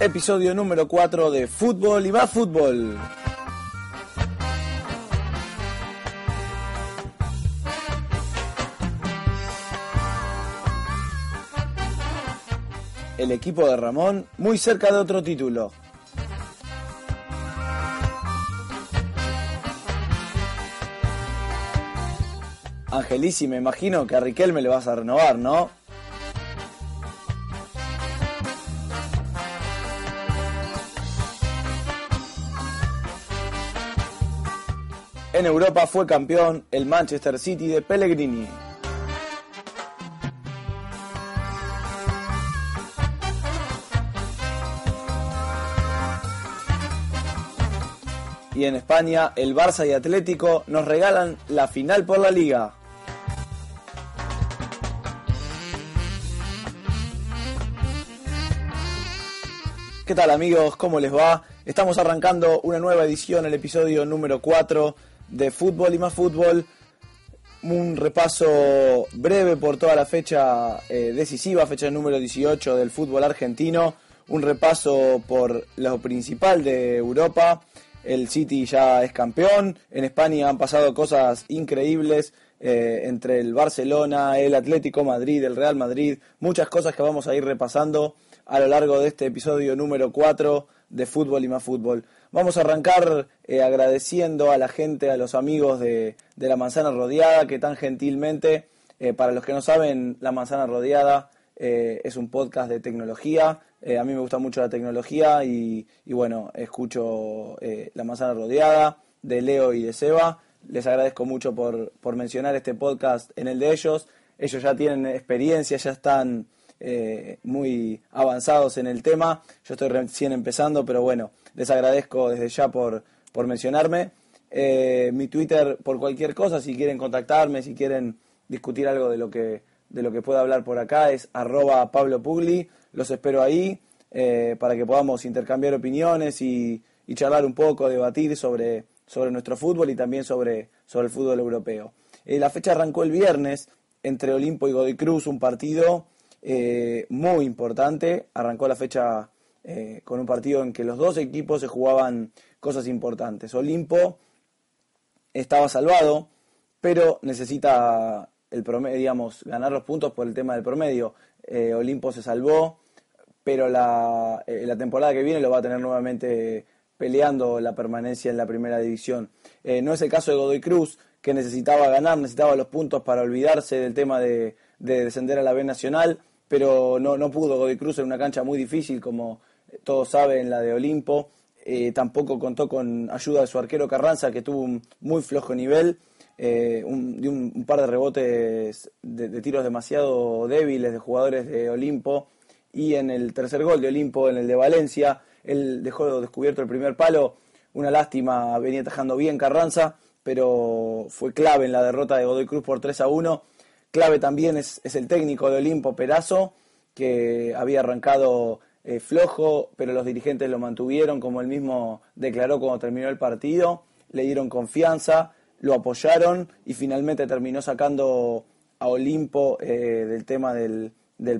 Episodio número 4 de Fútbol y más fútbol. El equipo de Ramón muy cerca de otro título. Angelisi, me imagino que a Riquelme le vas a renovar, ¿no? En Europa fue campeón el Manchester City de Pellegrini. Y en España, el Barça y Atlético nos regalan la final por la liga. ¿Qué tal amigos? ¿Cómo les va? Estamos arrancando una nueva edición, el episodio número 4 de fútbol y más fútbol. Un repaso breve por toda la fecha eh, decisiva, fecha número 18 del fútbol argentino. Un repaso por lo principal de Europa. El City ya es campeón. En España han pasado cosas increíbles eh, entre el Barcelona, el Atlético Madrid, el Real Madrid. Muchas cosas que vamos a ir repasando a lo largo de este episodio número 4 de Fútbol y más Fútbol. Vamos a arrancar eh, agradeciendo a la gente, a los amigos de, La Manzana Rodeada, que tan gentilmente, eh, para los que no saben, La Manzana Rodeada eh, es un podcast de tecnología. a mí me gusta mucho la tecnología y, bueno, escucho La Manzana Rodeada de Leo y de Seba. Les agradezco mucho por, por mencionar este podcast en el de ellos. Ellos ya tienen experiencia, ya están muy avanzados en el tema. Yo estoy recién empezando, pero bueno, les agradezco desde ya por, por mencionarme. Eh, mi Twitter por cualquier cosa, si quieren contactarme, si quieren discutir algo de lo que, de lo que pueda hablar por acá, es arroba Pablo Pugli. Los espero ahí eh, para que podamos intercambiar opiniones y, charlar un poco, debatir sobre, sobre nuestro fútbol y también sobre, sobre el fútbol europeo. Eh, la fecha arrancó el viernes entre Olimpo y Godoy Cruz, un partido muy importante. Arrancó la fecha eh, con un partido en que los dos equipos se jugaban cosas importantes. Olimpo estaba salvado, pero necesita el promedio, digamos, ganar los puntos por el tema del promedio. Eh, Olimpo se salvó, pero la, eh, la, temporada que viene lo va a tener nuevamente peleando la permanencia en la primera división. no es el caso de Godoy Cruz, que necesitaba ganar, necesitaba los puntos para olvidarse del tema de, descender a la B Nacional, pero no, no pudo Godoy Cruz en una cancha muy difícil como todos saben, la de Olimpo. Eh, tampoco contó con ayuda de su arquero Carranza, que tuvo un muy flojo nivel, eh, un, un, par de rebotes de, tiros demasiado débiles de jugadores de Olimpo. Y en el tercer gol de Olimpo, en el de Valencia, él dejó descubierto el primer palo. Una lástima, venía tajando bien Carranza, pero fue clave en la derrota de Godoy Cruz por 3 a 1. Clave también es, el técnico de Olimpo, Perazo, que había arrancado eh, flojo, pero los dirigentes lo mantuvieron, como él mismo declaró cuando terminó el partido, le dieron confianza, lo apoyaron y finalmente terminó sacando a Olimpo eh, del tema del,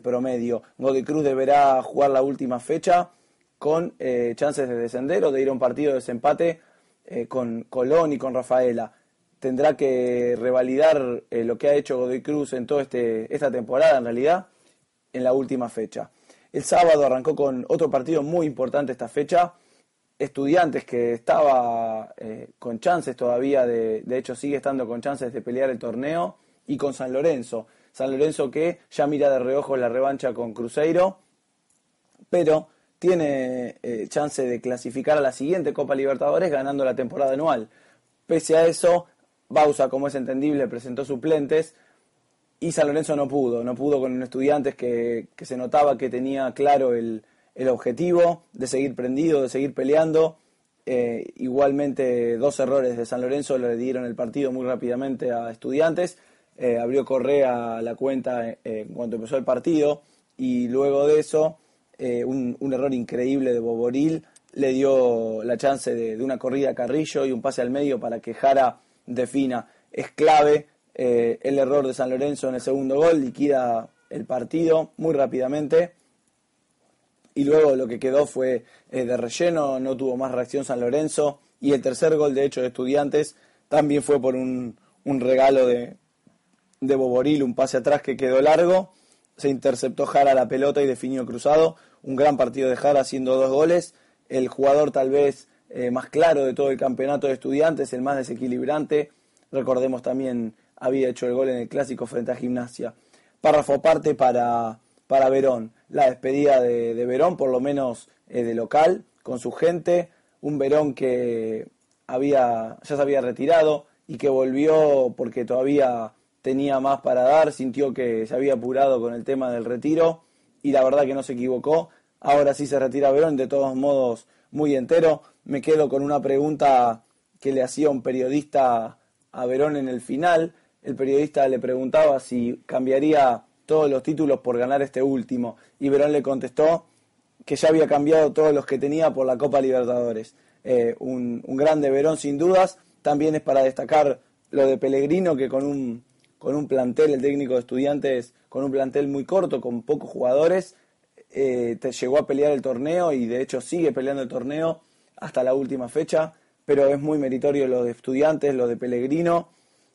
promedio. Godoy deberá jugar la última fecha con eh, chances de descender o de ir a un partido de desempate con Colón y con Rafaela. Tendrá que revalidar lo que ha hecho Godoy Cruz en toda este, esta temporada, en realidad, en la última fecha. El sábado arrancó con otro partido muy importante esta fecha. Estudiantes que estaba eh, con chances todavía, de, de hecho sigue estando con chances de pelear el torneo y con San Lorenzo. San Lorenzo que ya mira de reojo la revancha con Cruzeiro, pero tiene eh, chance de clasificar a la siguiente Copa Libertadores ganando la temporada anual. Pese a eso, Bausa, como es entendible, presentó suplentes y San Lorenzo no pudo, no pudo con estudiantes que, que se notaba que tenía claro el, objetivo de seguir prendido, de seguir peleando. Eh, igualmente dos errores de San Lorenzo le dieron el partido muy rápidamente a estudiantes. Eh, abrió Correa la cuenta eh, cuando empezó el partido y luego de eso un, un, error increíble de Boboril le dio la chance de, de, una corrida a Carrillo y un pase al medio para que Jara defina. Es clave eh, el error de San Lorenzo en el segundo gol, liquida el partido muy rápidamente. Y luego lo que quedó fue eh, de relleno, no tuvo más reacción San Lorenzo. Y el tercer gol, de hecho, de Estudiantes también fue por un, un regalo de, de Boboril, un pase atrás que quedó largo. Se interceptó Jara la pelota y definió cruzado. Un gran partido de Jara haciendo dos goles. El jugador tal vez eh, más claro de todo el campeonato de estudiantes, el más desequilibrante. Recordemos también había hecho el gol en el clásico frente a Gimnasia. Párrafo aparte para, para Verón. La despedida de, de Verón, por lo menos eh, de local, con su gente. Un Verón que había, ya se había retirado y que volvió porque todavía tenía más para dar, sintió que se había apurado con el tema del retiro y la verdad que no se equivocó. Ahora sí se retira Verón, de todos modos muy entero. Me quedo con una pregunta que le hacía un periodista a Verón en el final, el periodista le preguntaba si cambiaría todos los títulos por ganar este último y Verón le contestó que ya había cambiado todos los que tenía por la Copa Libertadores. Eh, un, grande Verón sin dudas. También es para destacar lo de Pellegrino que con un, con un plantel, el técnico de estudiantes, con un plantel muy corto, con pocos jugadores, eh, te llegó a pelear el torneo y de hecho sigue peleando el torneo hasta la última fecha, pero es muy meritorio lo de estudiantes, lo de Pellegrino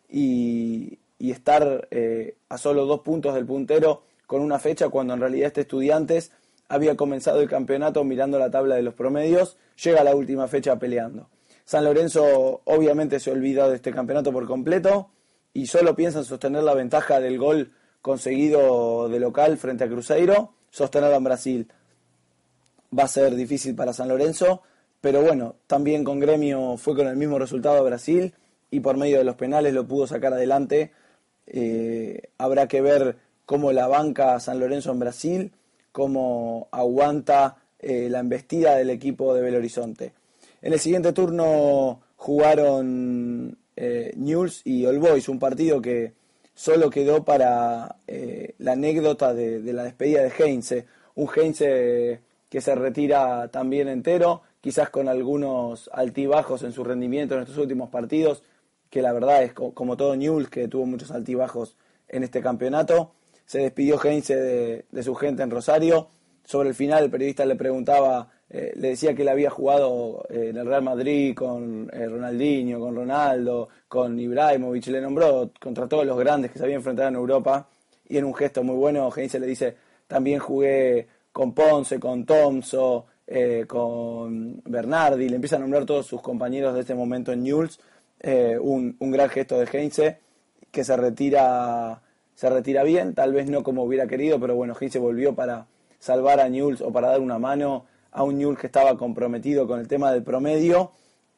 y, estar eh, a solo dos puntos del puntero con una fecha cuando en realidad este Estudiantes había comenzado el campeonato mirando la tabla de los promedios, llega a la última fecha peleando. San Lorenzo obviamente se olvida de este campeonato por completo y solo piensa en sostener la ventaja del gol conseguido de local frente a Cruzeiro, sostenerlo en Brasil. Va a ser difícil para San Lorenzo, pero bueno, también con Gremio fue con el mismo resultado Brasil y por medio de los penales lo pudo sacar adelante. Eh, habrá que ver cómo la banca San Lorenzo en Brasil, cómo aguanta eh, la embestida del equipo de Belo Horizonte. En el siguiente turno jugaron eh, News y All Boys, un partido que solo quedó para eh, la anécdota de, de, la despedida de Heinze, un Heinze que se retira también entero, quizás con algunos altibajos en su rendimiento en estos últimos partidos, que la verdad es como todo Newell's, que tuvo muchos altibajos en este campeonato. Se despidió Heinze de, su gente en Rosario. Sobre el final el periodista le preguntaba, eh, le decía que él había jugado eh, en el Real Madrid con eh, Ronaldinho, con Ronaldo, con Ibrahimovic, le nombró contra todos los grandes que se habían enfrentado en Europa. Y en un gesto muy bueno, Heinze le dice, también jugué con Ponce, con Tomso, con Bernardi, le empieza a nombrar todos sus compañeros de este momento en Newell's eh, un, un, gran gesto de Heinze que se retira, se retira bien, tal vez no como hubiera querido, pero bueno, Heinze volvió para salvar a Newell's o para dar una mano a un Newell's que estaba comprometido con el tema del promedio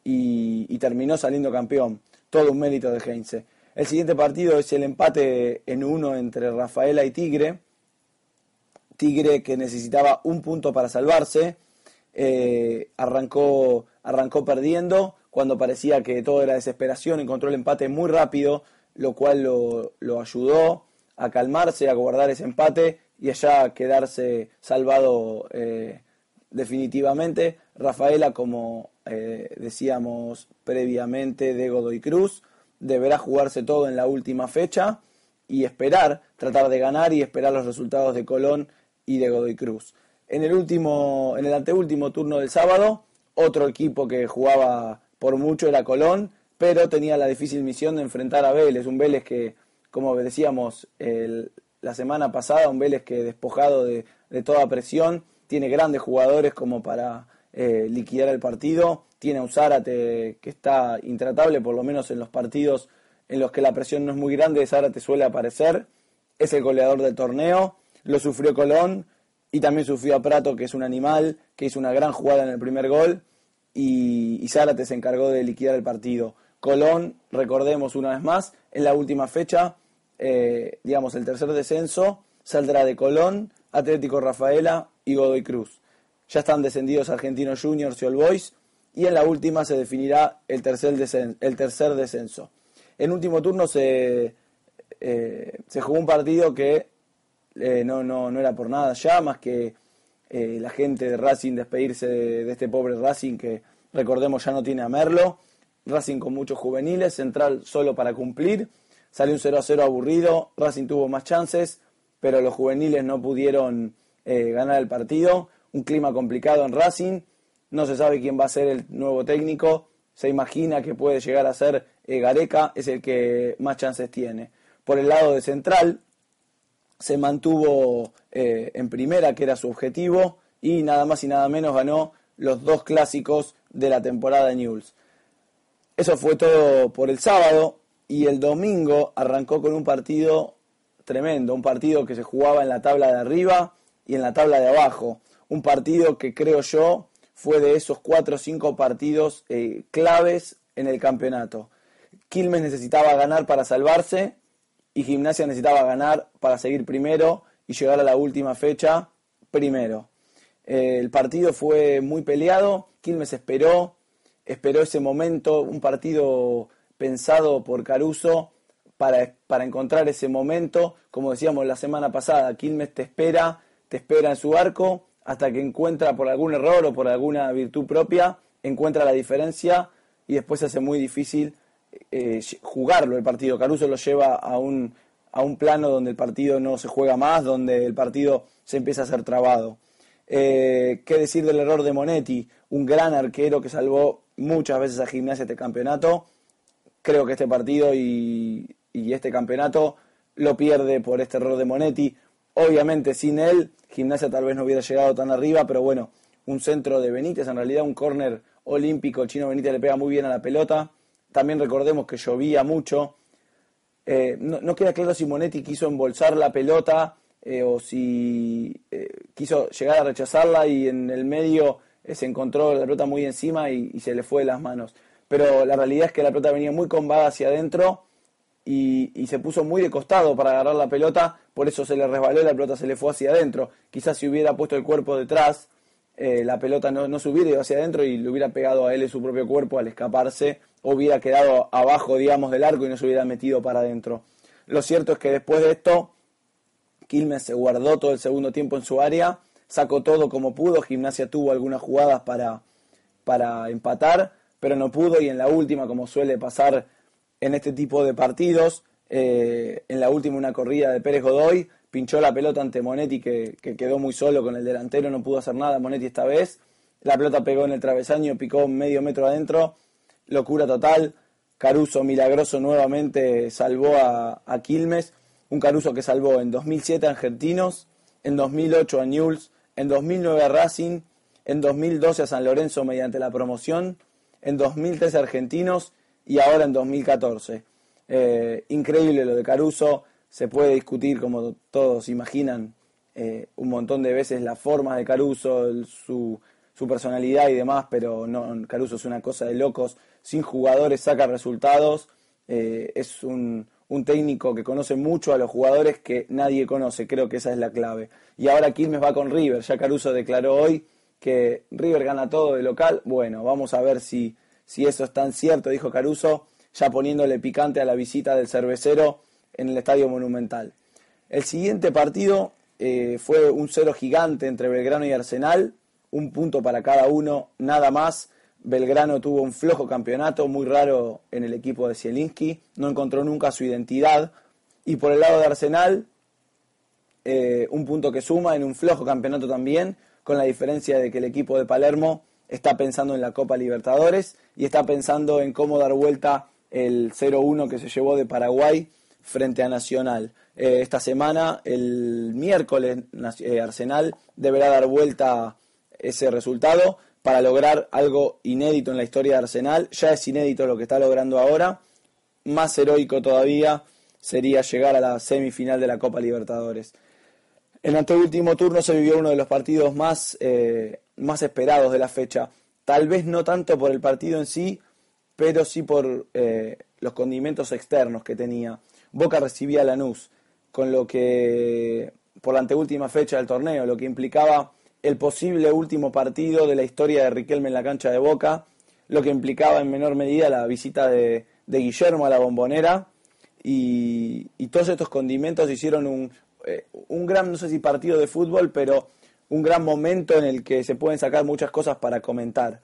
y, y terminó saliendo campeón. Todo un mérito de Heinze. El siguiente partido es el empate en uno entre Rafaela y Tigre. Tigre que necesitaba un punto para salvarse. Eh, arrancó, arrancó perdiendo cuando parecía que todo era desesperación, encontró el empate muy rápido, lo cual lo, ayudó a calmarse, a guardar ese empate y allá quedarse salvado eh, definitivamente. Rafaela, como eh, decíamos previamente, de Godoy Cruz, deberá jugarse todo en la última fecha y esperar, tratar de ganar y esperar los resultados de Colón y de Godoy Cruz. En el último, en el anteúltimo turno del sábado, otro equipo que jugaba por mucho era Colón, pero tenía la difícil misión de enfrentar a Vélez, un Vélez que, como decíamos el, la semana pasada, un Vélez que despojado de, de toda presión, tiene grandes jugadores como para eh, liquidar el partido, tiene a un Zárate que está intratable, por lo menos en los partidos en los que la presión no es muy grande, Zárate suele aparecer. Es el goleador del torneo, lo sufrió Colón y también sufrió a Prato, que es un animal, que hizo una gran jugada en el primer gol y, Zárate se encargó de liquidar el partido. Colón, recordemos una vez más, en la última fecha, eh, digamos, el tercer descenso saldrá de Colón, Atlético Rafaela y Godoy Cruz. Ya están descendidos Argentinos Juniors y All Boys y en la última se definirá el tercer, el tercer descenso. En último turno se, eh, se jugó un partido que eh, no, no, no, era por nada ya, más que la gente de Racing despedirse de, este pobre Racing que recordemos ya no tiene a Merlo Racing con muchos juveniles, Central solo para cumplir. Salió un 0 a 0 aburrido, Racing tuvo más chances, pero los juveniles no pudieron eh, ganar el partido. Un clima complicado en Racing, no se sabe quién va a ser el nuevo técnico, se imagina que puede llegar a ser eh, Gareca, es el que más chances tiene. Por el lado de Central, se mantuvo eh, en primera, que era su objetivo, y nada más y nada menos ganó los dos clásicos de la temporada de Newell's. Eso fue todo por el sábado y el domingo arrancó con un partido tremendo, un partido que se jugaba en la tabla de arriba y en la tabla de abajo. Un partido que creo yo fue de esos cuatro o cinco partidos eh, claves en el campeonato. Quilmes necesitaba ganar para salvarse y Gimnasia necesitaba ganar para seguir primero y llegar a la última fecha primero. Eh, el partido fue muy peleado, Quilmes esperó, esperó ese momento, un partido pensado por Caruso para, para, encontrar ese momento. Como decíamos la semana pasada, Quilmes te espera, te espera en su arco hasta que encuentra por algún error o por alguna virtud propia, encuentra la diferencia y después se hace muy difícil eh, jugarlo el partido. Caruso lo lleva a un, a un plano donde el partido no se juega más, donde el partido se empieza a ser trabado. Eh, ¿Qué decir del error de Monetti? Un gran arquero que salvó muchas veces a Gimnasia este campeonato. Creo que este partido y, este campeonato lo pierde por este error de Monetti. Obviamente sin él, Gimnasia tal vez no hubiera llegado tan arriba, pero bueno, un centro de Benítez, en realidad un córner olímpico, chino Benítez le pega muy bien a la pelota. También recordemos que llovía mucho. Eh, no, queda claro si Monetti quiso embolsar la pelota eh, o si eh, quiso llegar a rechazarla y en el medio se encontró la pelota muy encima y, se le fue de las manos. Pero la realidad es que la pelota venía muy combada hacia adentro y, se puso muy de costado para agarrar la pelota, por eso se le resbaló y la pelota se le fue hacia adentro. Quizás si hubiera puesto el cuerpo detrás, la pelota no, no se hubiera ido hacia adentro y le hubiera pegado a él en su propio cuerpo al escaparse, hubiera quedado abajo, digamos, del arco y no se hubiera metido para adentro. Lo cierto es que después de esto, Quilmes se guardó todo el segundo tiempo en su área sacó todo como pudo, Gimnasia tuvo algunas jugadas para, para empatar, pero no pudo y en la última, como suele pasar en este tipo de partidos, eh, en la última una corrida de Pérez Godoy, pinchó la pelota ante Monetti que, que, quedó muy solo con el delantero, no pudo hacer nada Monetti esta vez, la pelota pegó en el travesaño, picó medio metro adentro, locura total, Caruso milagroso nuevamente salvó a, a Quilmes, un Caruso que salvó en 2007 a Argentinos, en 2008 a Newell's, en 2009 a Racing, en 2012 a San Lorenzo mediante la promoción, en 2013 a Argentinos y ahora en 2014. Eh, increíble lo de Caruso, se puede discutir como todos imaginan eh, un montón de veces la forma de Caruso, su, su, personalidad y demás, pero no, Caruso es una cosa de locos, sin jugadores saca resultados, eh, es un, un técnico que conoce mucho a los jugadores que nadie conoce, creo que esa es la clave. Y ahora Quilmes va con River, ya Caruso declaró hoy que River gana todo de local, bueno, vamos a ver si, si eso es tan cierto, dijo Caruso, ya poniéndole picante a la visita del cervecero en el Estadio Monumental. El siguiente partido eh, fue un cero gigante entre Belgrano y Arsenal, un punto para cada uno, nada más. Belgrano tuvo un flojo campeonato, muy raro en el equipo de Zielinski, no encontró nunca su identidad. Y por el lado de Arsenal, eh, un punto que suma en un flojo campeonato también, con la diferencia de que el equipo de Palermo está pensando en la Copa Libertadores y está pensando en cómo dar vuelta el 0-1 que se llevó de Paraguay frente a Nacional. Eh, esta semana, el miércoles, eh, Arsenal deberá dar vuelta ese resultado para lograr algo inédito en la historia de Arsenal. Ya es inédito lo que está logrando ahora. más heroico todavía sería llegar a la semifinal de la Copa Libertadores. En el anteúltimo turno se vivió uno de los partidos más, eh, más esperados de la fecha. Tal vez no tanto por el partido en sí, pero sí por eh, los condimentos externos que tenía. Boca recibía a Lanús, con lo que, por la anteúltima fecha del torneo, lo que implicaba el posible último partido de la historia de Riquelme en la cancha de Boca, lo que implicaba en menor medida la visita de, Guillermo a la bombonera, y, todos estos condimentos hicieron un, eh, un gran, no sé si partido de fútbol, pero un gran momento en el que se pueden sacar muchas cosas para comentar.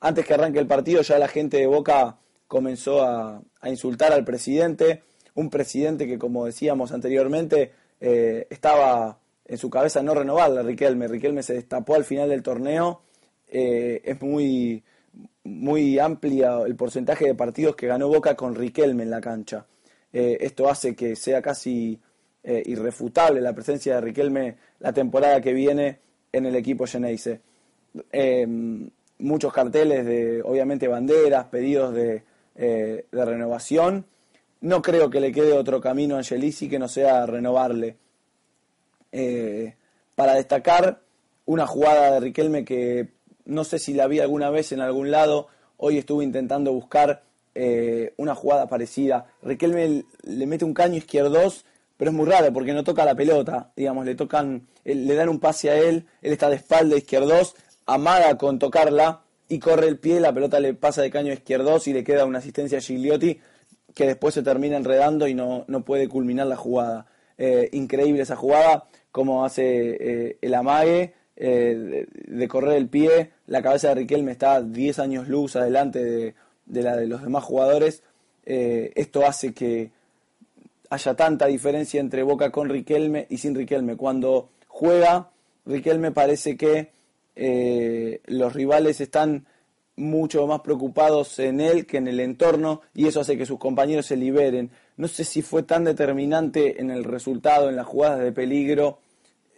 Antes que arranque el partido ya la gente de Boca comenzó a, insultar al presidente, un presidente que como decíamos anteriormente eh, estaba en su cabeza no renovarla Riquelme. Riquelme se destapó al final del torneo. Eh, es muy, muy amplia el porcentaje de partidos que ganó Boca con Riquelme en la cancha. Eh, esto hace que sea casi irrefutable la presencia de Riquelme la temporada que viene en el equipo Geneise. muchos carteles de, obviamente, banderas, pedidos de, de renovación no creo que le quede otro camino a Angelici que no sea renovarle. Eh, para destacar una jugada de Riquelme que no sé si la vi alguna vez en algún lado, hoy estuve intentando buscar eh, una jugada parecida. Riquelme le mete un caño izquierdos, pero es muy raro porque no toca la pelota, digamos, le tocan, le dan un pase a él, él está de espalda izquierdos, amaga con tocarla y corre el pie, la pelota le pasa de caño izquierdos y le queda una asistencia a Gigliotti que después se termina enredando y no, no puede culminar la jugada. Eh, increíble esa jugada, como hace eh, el amague eh, de, correr el pie. La cabeza de Riquelme está 10 años luz adelante de, de la de los demás jugadores. esto hace que haya tanta diferencia entre Boca con Riquelme y sin Riquelme. Cuando juega, Riquelme parece que los rivales están mucho más preocupados en él que en el entorno y eso hace que sus compañeros se liberen. No sé si fue tan determinante en el resultado, en las jugadas de peligro,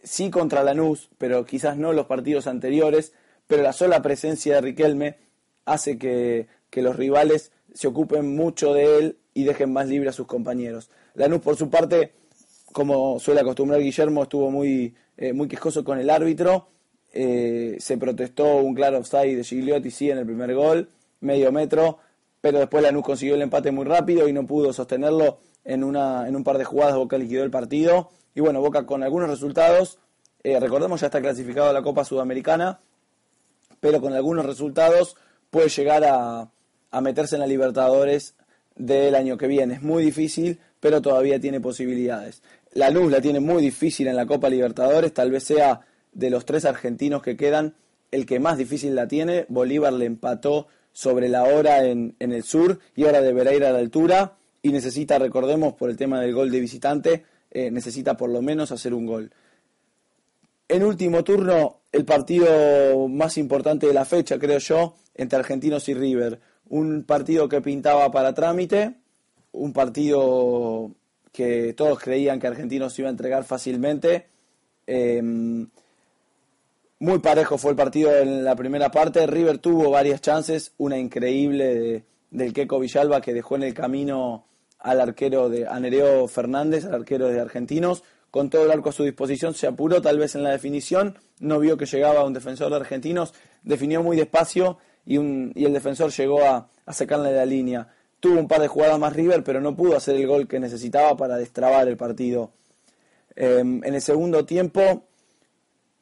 sí contra Lanús, pero quizás no los partidos anteriores, pero la sola presencia de Riquelme hace que, los rivales se ocupen mucho de él y dejen más libre a sus compañeros. Lanús, por su parte, como suele acostumbrar Guillermo, estuvo muy, eh, muy quejoso con el árbitro eh, se protestó un claro offside de Gigliotti, sí, en el primer gol, medio metro, pero después Lanús consiguió el empate muy rápido y no pudo sostenerlo en, una, en un par de jugadas, Boca liquidó el partido. Y bueno, Boca con algunos resultados, eh, recordemos ya está clasificado a la Copa Sudamericana, pero con algunos resultados puede llegar a, a meterse en la Libertadores del año que viene. Es muy difícil, pero todavía tiene posibilidades. La Luz la tiene muy difícil en la Copa Libertadores, tal vez sea de los tres argentinos que quedan, el que más difícil la tiene. Bolívar le empató sobre la hora en, en el sur y ahora deberá ir a la altura y necesita, recordemos, por el tema del gol de visitante, eh, necesita por lo menos hacer un gol. En último turno, el partido más importante de la fecha, creo yo, entre Argentinos y River. Un partido que pintaba para trámite, un partido que todos creían que Argentinos iba a entregar fácilmente. Em, muy parejo fue el partido en la primera parte. River tuvo varias chances, una increíble del Queco Villalba que dejó en el camino al arquero de Anereo Fernández, al arquero de Argentinos, con todo el arco a su disposición, se apuró tal vez en la definición, no vio que llegaba un defensor de Argentinos, definió muy despacio y, el defensor llegó a, a sacarle la línea. Tuvo un par de jugadas más River, pero no pudo hacer el gol que necesitaba para destrabar el partido. Em, en el segundo tiempo,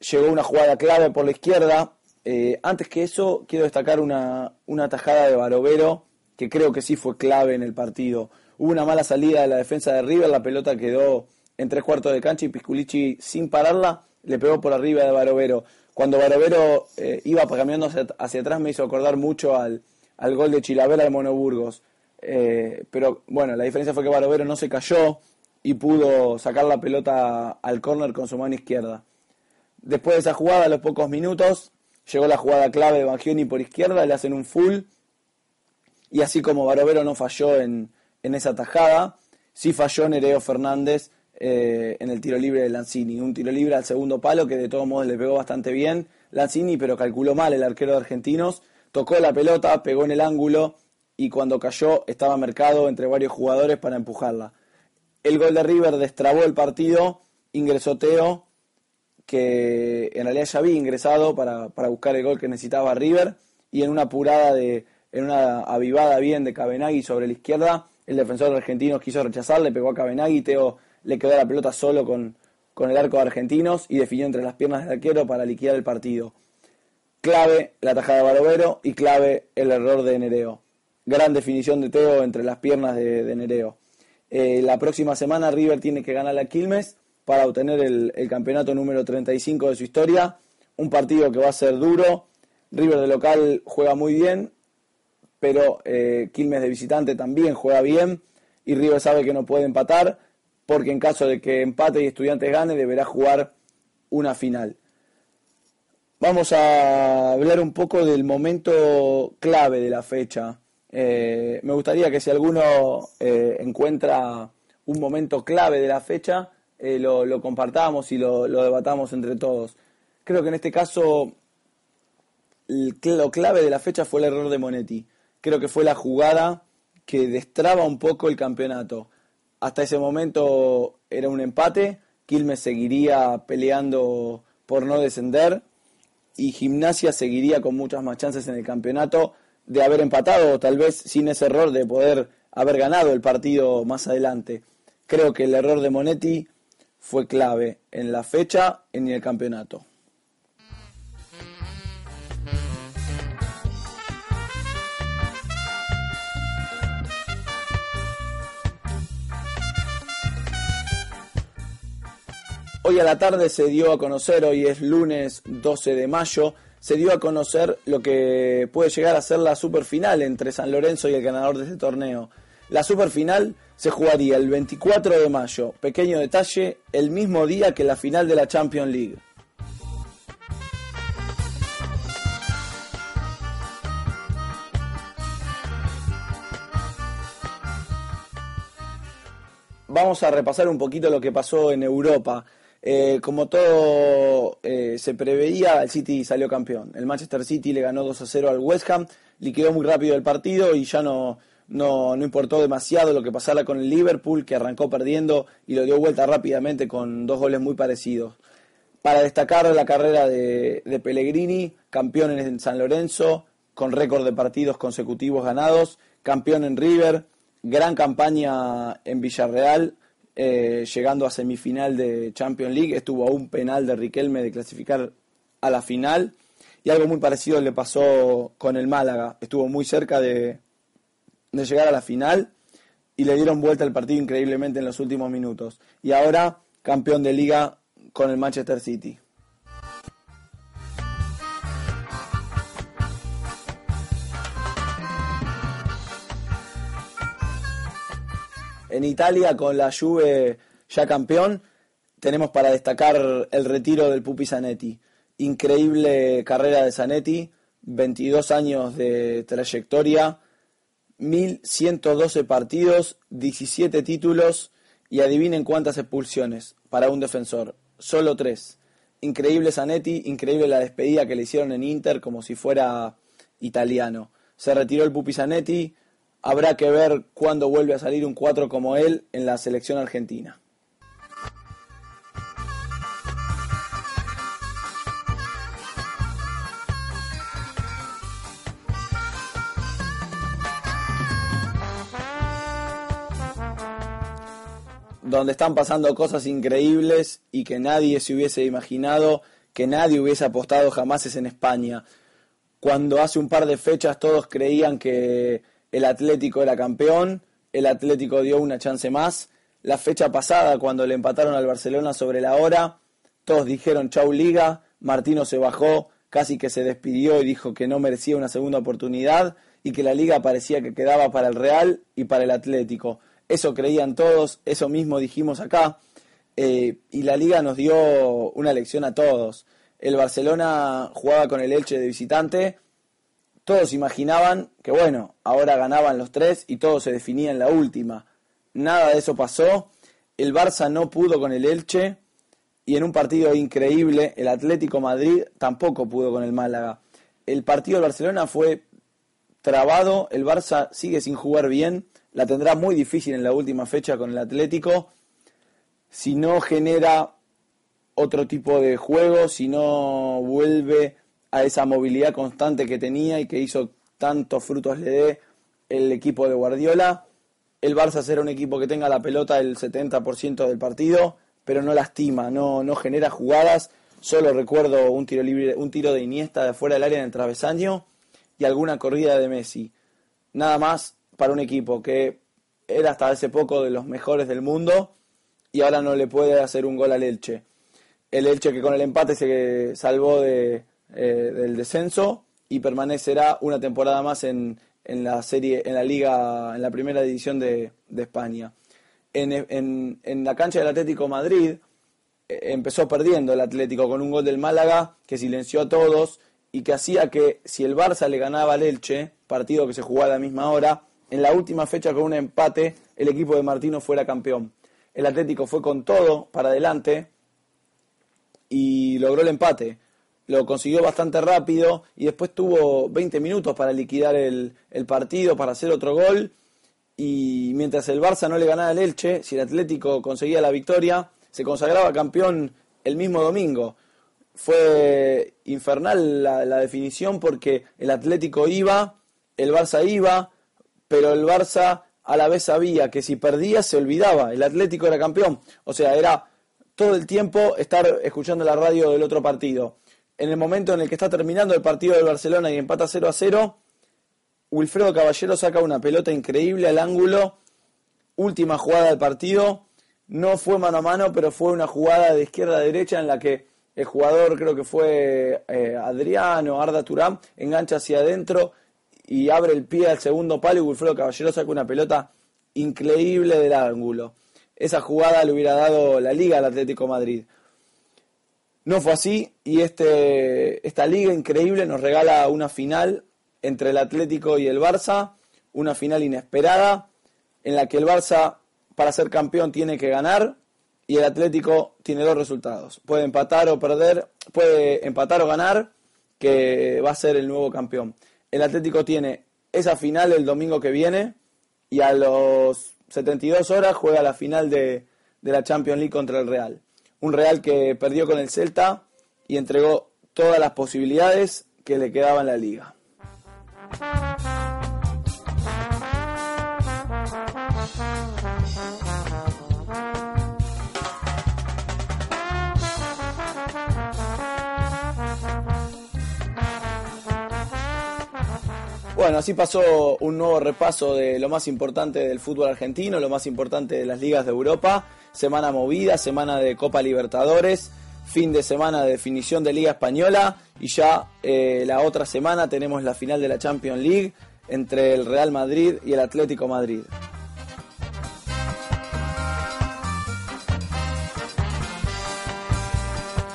llegó una jugada clave por la izquierda. Eh, antes que eso, quiero destacar una, una tajada de Barovero, que creo que sí fue clave en el partido. Hubo una mala salida de la defensa de River, la pelota quedó en tres cuartos de cancha y Pisculici, sin pararla, le pegó por arriba de Barovero. Cuando Barovero eh, iba caminando hacia, atrás me hizo acordar mucho al, al gol de Chilavera de Monoburgos. Eh, pero bueno, la diferencia fue que Barovero no se cayó y pudo sacar la pelota al córner con su mano izquierda. Después de esa jugada, a los pocos minutos, llegó la jugada clave de Bagioni por izquierda, le hacen un full. Y así como Barovero no falló en, esa tajada, sí falló Nereo Fernández eh, en el tiro libre de Lanzini. Un tiro libre al segundo palo que de todos modos le pegó bastante bien Lanzini, pero calculó mal el arquero de Argentinos. Tocó la pelota, pegó en el ángulo y cuando cayó estaba marcado entre varios jugadores para empujarla. El gol de River destrabó el partido, ingresó Teo, que en realidad ya había ingresado para, para buscar el gol que necesitaba River, y en una apurada de, en una avivada bien de Cabenagui sobre la izquierda, el defensor argentino quiso rechazar, le pegó a Cabenagui, Teo le quedó la pelota solo con, con el arco de argentinos y definió entre las piernas del arquero para liquidar el partido. Clave la tajada de Barovero y clave el error de Nereo. Gran definición de Teo entre las piernas de, Nereo. Eh, la próxima semana River tiene que ganar a Quilmes para obtener el, campeonato número 35 de su historia. Un partido que va a ser duro. River de local juega muy bien, pero eh, Quilmes de visitante también juega bien y River sabe que no puede empatar porque en caso de que empate y Estudiantes gane deberá jugar una final. Vamos a hablar un poco del momento clave de la fecha. Eh, me gustaría que si alguno eh, encuentra un momento clave de la fecha, lo, compartamos y lo, lo debatamos entre todos. Creo que en este caso lo clave de la fecha fue el error de Monetti creo que fue la jugada que destraba un poco el campeonato. Hasta ese momento era un empate, Quilmes seguiría peleando por no descender y Gimnasia seguiría con muchas más chances en el campeonato de haber empatado, tal vez sin ese error de poder haber ganado el partido más adelante. Creo que el error de Monetti fue clave en la fecha en el campeonato. Hoy a la tarde se dio a conocer, hoy es lunes 12 de mayo, se dio a conocer lo que puede llegar a ser la superfinal entre San Lorenzo y el ganador de este torneo. La superfinal se jugaría el 24 de mayo, pequeño detalle, el mismo día que la final de la Champions League. Vamos a repasar un poquito lo que pasó en Europa. Eh, como todo eh, se preveía, el City salió campeón. El Manchester City le ganó 2 a 0 al West Ham, liquidó muy rápido el partido y ya no, no, importó demasiado lo que pasara con el Liverpool, que arrancó perdiendo y lo dio vuelta rápidamente con dos goles muy parecidos. Para destacar la carrera de, de Pellegrini, campeón en San Lorenzo, con récord de partidos consecutivos ganados, campeón en River, gran campaña en Villarreal eh, llegando a semifinal de Champions League, estuvo a un penal de Riquelme de clasificar a la final y algo muy parecido le pasó con el Málaga, estuvo muy cerca de, de llegar a la final y le dieron vuelta el partido increíblemente en los últimos minutos y ahora campeón de liga con el Manchester City. En Italia, con la Juve ya campeón, tenemos para destacar el retiro del Pupi Zanetti. Increíble carrera de Zanetti, 22 años de trayectoria, 1112 partidos, 17 títulos y adivinen cuántas expulsiones para un defensor, solo tres. Increíble Zanetti, increíble la despedida que le hicieron en Inter como si fuera italiano. Se retiró el Pupi Zanetti, Habrá que ver cuándo vuelve a salir un 4 como él en la selección argentina. Donde están pasando cosas increíbles y que nadie se hubiese imaginado, que nadie hubiese apostado jamás es en España. Cuando hace un par de fechas todos creían que el Atlético era campeón, el Atlético dio una chance más. La fecha pasada, cuando le empataron al Barcelona sobre la hora, todos dijeron chau liga, Martino se bajó, casi que se despidió y dijo que no merecía una segunda oportunidad y que la liga parecía que quedaba para el Real y para el Atlético. Eso creían todos, eso mismo dijimos acá, eh, y la liga nos dio una lección a todos. El Barcelona jugaba con el Elche de visitante, todos imaginaban que bueno, ahora ganaban los tres y todo se definía en la última. Nada de eso pasó. El Barça no pudo con el Elche y en un partido increíble el Atlético Madrid tampoco pudo con el Málaga. El partido del Barcelona fue trabado, el Barça sigue sin jugar bien, la tendrá muy difícil en la última fecha con el Atlético, si no genera otro tipo de juego, si no vuelve a esa movilidad constante que tenía y que hizo tantos frutos le dé el equipo de Guardiola. El Barça será un equipo que tenga la pelota el 70% del partido, pero no lastima, no, no genera jugadas. Solo recuerdo un tiro libre, un tiro de Iniesta de fuera del área en el travesaño y alguna corrida de Messi. Nada más para un equipo que era hasta hace poco de los mejores del mundo y ahora no le puede hacer un gol al Elche. El Elche que con el empate se salvó de, eh, del descenso y permanecerá una temporada más en, en, la serie, en la liga, en la primera división de, de España. En, en, en, la cancha del Atlético Madrid eh, empezó perdiendo el Atlético con un gol del Málaga que silenció a todos y que hacía que si el Barça le ganaba al Elche, partido que se jugaba a la misma hora, en la última fecha con un empate el equipo de Martino fuera campeón. El Atlético fue con todo para adelante y logró el empate. Lo consiguió bastante rápido y después tuvo 20 minutos para liquidar el, partido, para hacer otro gol. Y mientras el Barça no le ganaba al Elche, si el Atlético conseguía la victoria, se consagraba campeón el mismo domingo. Fue infernal la definición porque el Atlético iba, el Barça iba, pero el Barça a la vez sabía que si perdía se olvidaba, el Atlético era campeón. O sea, era todo el tiempo estar escuchando la radio del otro partido. En el momento en el que está terminando el partido del Barcelona y empata 0 a 0, Wilfredo Caballero saca una pelota increíble al ángulo, última jugada del partido, no fue mano a mano, pero fue una jugada de izquierda a derecha en la que el jugador, creo que fue eh, Adriano, Arda Turán, engancha hacia adentro y abre el pie al segundo palo y Wilfredo Caballero saca una pelota increíble del ángulo. Esa jugada le hubiera dado la liga al Atlético Madrid. No fue así y este, esta liga increíble nos regala una final entre el Atlético y el Barça, una final inesperada en la que el Barça para ser campeón tiene que ganar y el Atlético tiene dos resultados. Puede empatar o perder, puede empatar o ganar, que va a ser el nuevo campeón el Atlético tiene esa final el domingo que viene y a los 72 horas juega la final de, de la Champions League contra el Real. Un Real que perdió con el Celta y entregó todas las posibilidades que le quedaban en la liga. Bueno, así pasó un nuevo repaso de lo más importante del fútbol argentino, lo más importante de las ligas de Europa. Semana movida, semana de Copa Libertadores, fin de semana de definición de Liga Española y ya eh, la otra semana tenemos la final de la Champions League entre el Real Madrid y el Atlético Madrid.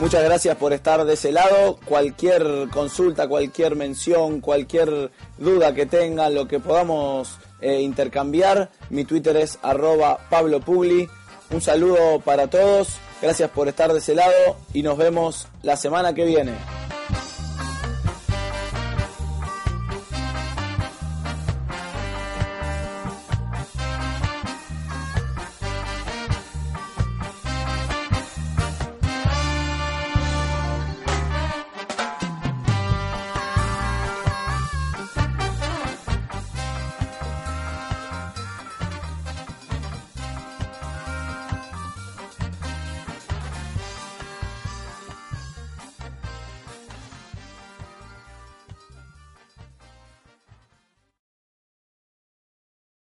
Muchas gracias por estar de ese lado. Cualquier consulta, cualquier mención, cualquier duda que tengan, lo que podamos eh, intercambiar, mi Twitter es arroba Pablo Pugli. Un saludo para todos, gracias por estar de ese lado y nos vemos la semana que viene.